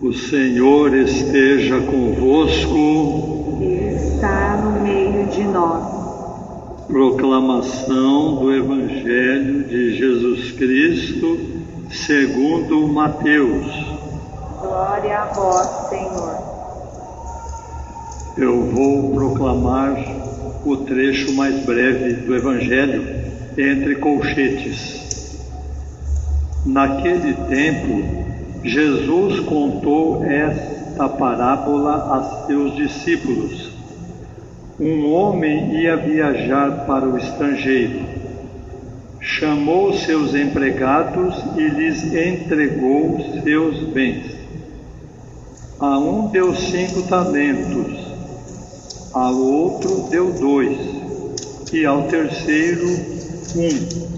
O Senhor esteja convosco. Está no meio de nós. Proclamação do Evangelho de Jesus Cristo, segundo Mateus. Glória a vós, Senhor. Eu vou proclamar o trecho mais breve do Evangelho entre colchetes. Naquele tempo, Jesus contou esta parábola a seus discípulos. Um homem ia viajar para o estrangeiro. Chamou seus empregados e lhes entregou seus bens. A um deu cinco talentos, ao outro deu dois, e ao terceiro um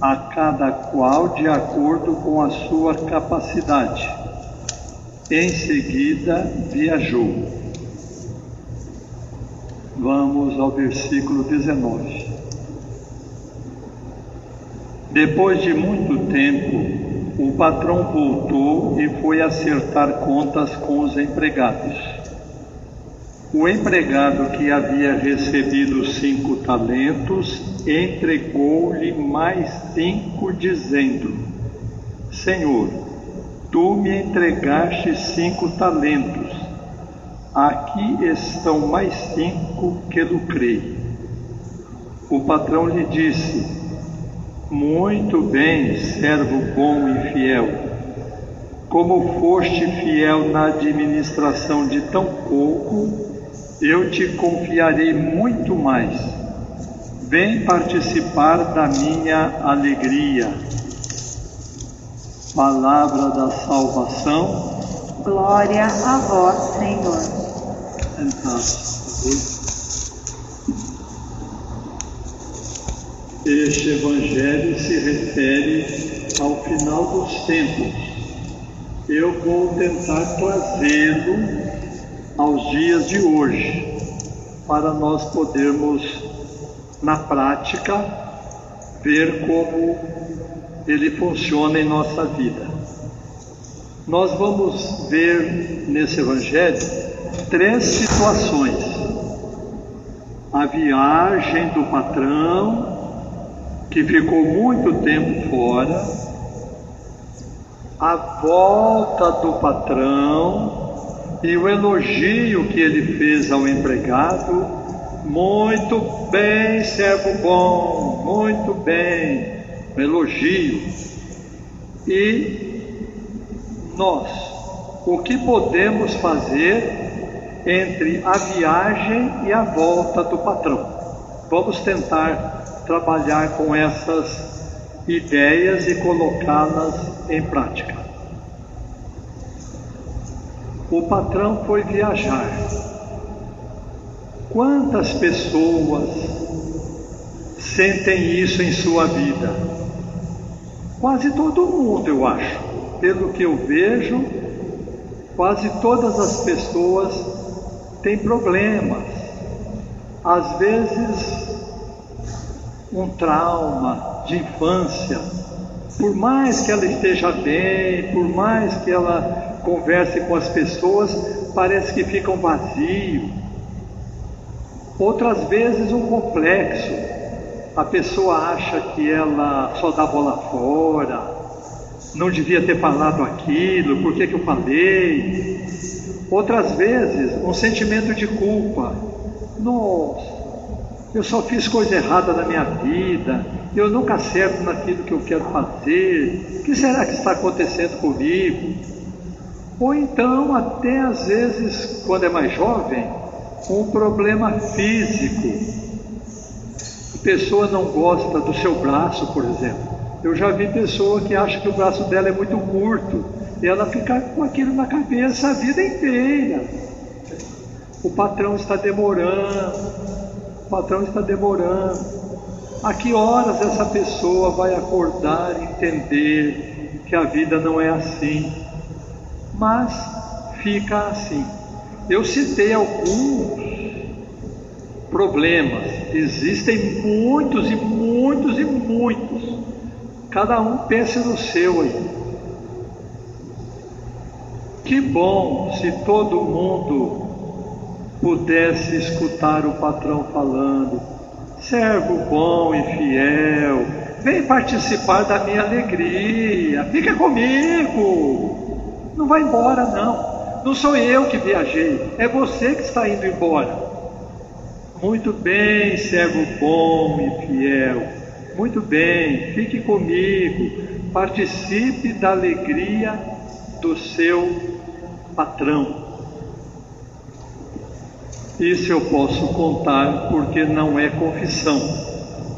a cada qual de acordo com a sua capacidade. Em seguida, viajou. Vamos ao versículo 19. Depois de muito tempo, o patrão voltou e foi acertar contas com os empregados. O empregado que havia recebido cinco talentos entregou-lhe mais cinco, dizendo: Senhor, tu me entregaste cinco talentos, aqui estão mais cinco que lucrei. O patrão lhe disse: Muito bem, servo bom e fiel. Como foste fiel na administração de tão pouco, eu te confiarei muito mais. Vem participar da minha alegria. Palavra da salvação. Glória a vós, Senhor. Este Evangelho se refere ao final dos tempos. Eu vou tentar trazê-lo aos dias de hoje, para nós podermos, na prática, ver como ele funciona em nossa vida. Nós vamos ver nesse Evangelho três situações: a viagem do patrão, que ficou muito tempo fora, a volta do patrão, e o elogio que ele fez ao empregado, muito bem, servo bom, muito bem, um elogio. E nós, o que podemos fazer entre a viagem e a volta do patrão? Vamos tentar trabalhar com essas ideias e colocá-las em prática o patrão foi viajar. Quantas pessoas sentem isso em sua vida? Quase todo mundo, eu acho. Pelo que eu vejo, quase todas as pessoas têm problemas. Às vezes, um trauma de infância. Por mais que ela esteja bem, por mais que ela converse com as pessoas, parece que fica um vazio. Outras vezes um complexo. A pessoa acha que ela só dá bola fora, não devia ter falado aquilo, por que, que eu falei? Outras vezes um sentimento de culpa. Nossa, eu só fiz coisa errada na minha vida, eu nunca acerto naquilo que eu quero fazer. O que será que está acontecendo comigo? Ou então, até às vezes, quando é mais jovem, um problema físico. A pessoa não gosta do seu braço, por exemplo. Eu já vi pessoa que acha que o braço dela é muito curto e ela fica com aquilo na cabeça a vida inteira. O patrão está demorando, o patrão está demorando. A que horas essa pessoa vai acordar e entender que a vida não é assim? Mas fica assim. Eu citei alguns problemas, existem muitos e muitos e muitos. Cada um pense no seu aí. Que bom se todo mundo pudesse escutar o patrão falando: servo bom e fiel, vem participar da minha alegria, fica comigo, não vai embora não. Não sou eu que viajei, é você que está indo embora. Muito bem, servo bom e fiel. Muito bem, fique comigo, participe da alegria do seu patrão. Isso eu posso contar porque não é confissão.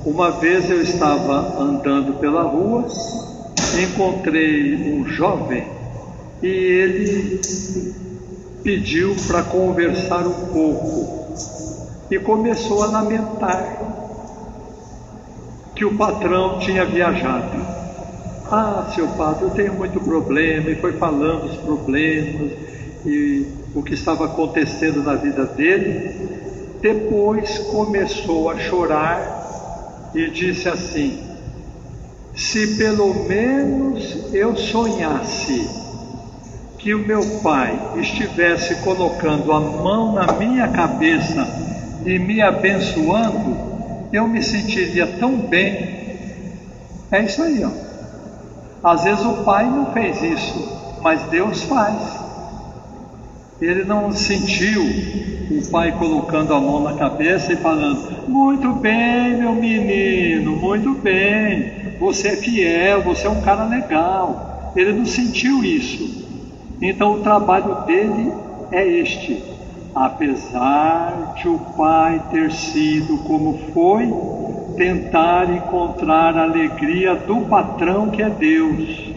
Uma vez eu estava andando pela rua, encontrei um jovem e ele pediu para conversar um pouco e começou a lamentar que o patrão tinha viajado. Ah, seu padre, eu tenho muito problema, e foi falando os problemas e o que estava acontecendo na vida dele. Depois começou a chorar e disse assim: Se pelo menos eu sonhasse que o meu pai estivesse colocando a mão na minha cabeça e me abençoando, eu me sentiria tão bem. É isso aí, ó. Às vezes o pai não fez isso, mas Deus faz. Ele não sentiu o pai colocando a mão na cabeça e falando: Muito bem, meu menino, muito bem, você é fiel, você é um cara legal. Ele não sentiu isso. Então o trabalho dele é este. Apesar de o pai ter sido como foi, tentar encontrar a alegria do patrão que é Deus.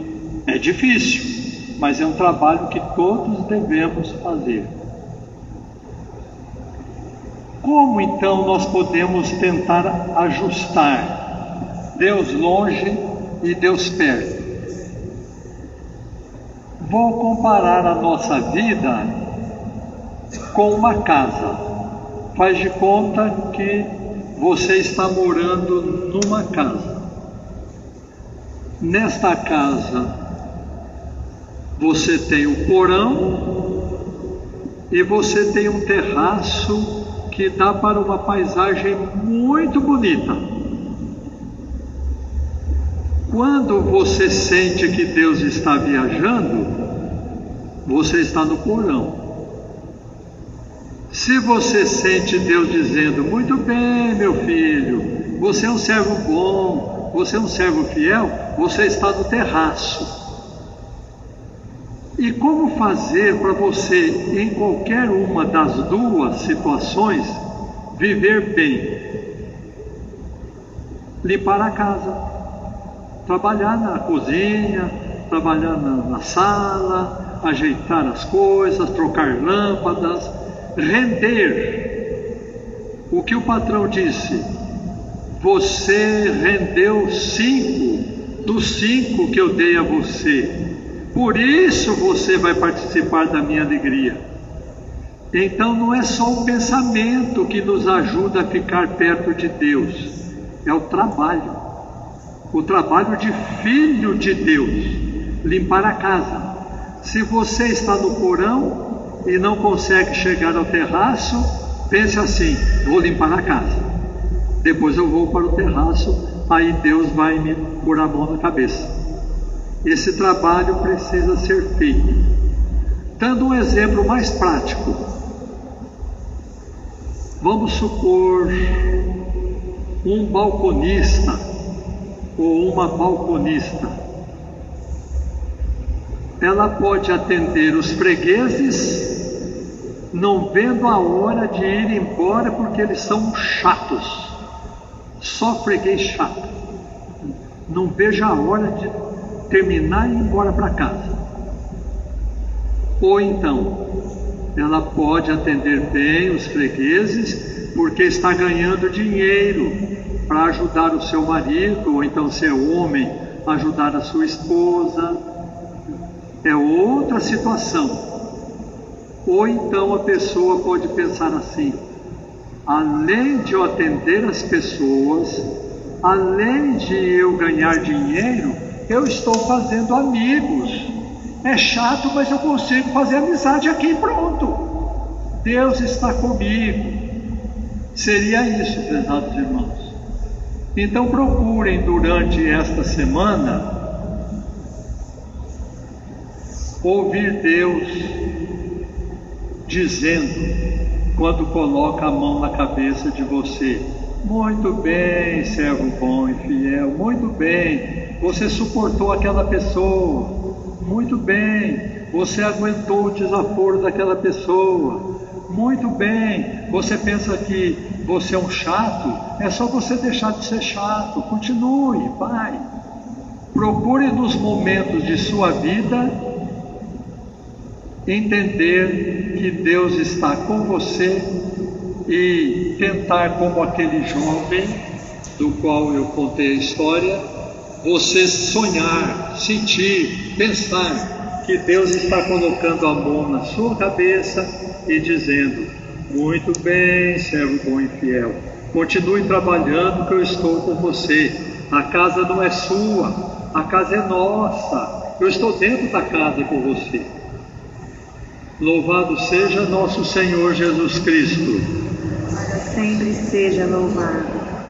É difícil, mas é um trabalho que todos devemos fazer. Como então nós podemos tentar ajustar Deus longe e Deus perto? Vou comparar a nossa vida com uma casa. Faz de conta que você está morando numa casa. Nesta casa, você tem um porão e você tem um terraço que dá para uma paisagem muito bonita. Quando você sente que Deus está viajando, você está no porão. Se você sente Deus dizendo, muito bem, meu filho, você é um servo bom, você é um servo fiel, você está no terraço. E como fazer para você, em qualquer uma das duas situações, viver bem? Limpar a casa, trabalhar na cozinha, trabalhar na, na sala, ajeitar as coisas, trocar lâmpadas, render. O que o patrão disse? Você rendeu cinco dos cinco que eu dei a você. Por isso você vai participar da minha alegria. Então não é só o pensamento que nos ajuda a ficar perto de Deus, é o trabalho. O trabalho de filho de Deus, limpar a casa, se você está no porão e não consegue chegar ao terraço, pense assim: vou limpar a casa. Depois eu vou para o terraço, aí Deus vai me pôr a mão na cabeça. Esse trabalho precisa ser feito. Dando um exemplo mais prático, vamos supor um balconista ou uma balconista ela pode atender os fregueses, não vendo a hora de ir embora porque eles são chatos. Só freguês chato. Não veja a hora de terminar e ir embora para casa. Ou então, ela pode atender bem os fregueses porque está ganhando dinheiro para ajudar o seu marido, ou então, se é homem, ajudar a sua esposa é outra situação. Ou então a pessoa pode pensar assim: além de eu atender as pessoas, além de eu ganhar dinheiro, eu estou fazendo amigos. É chato, mas eu consigo fazer amizade aqui pronto. Deus está comigo. Seria isso, prezados irmãos. Então procurem durante esta semana ouvir Deus dizendo, quando coloca a mão na cabeça de você: Muito bem, servo bom e fiel, muito bem, você suportou aquela pessoa, muito bem, você aguentou o desaforo daquela pessoa, muito bem, você pensa que você é um chato, é só você deixar de ser chato, continue, vai. Procure nos momentos de sua vida entender que Deus está com você e tentar, como aquele jovem do qual eu contei a história, você sonhar, sentir, pensar que Deus está colocando a mão na sua cabeça e dizendo: Muito bem, servo bom e fiel, continue trabalhando que eu estou com você. A casa não é sua, a casa é nossa. Eu estou dentro da casa com você. Louvado seja nosso Senhor Jesus Cristo. Sempre seja louvado.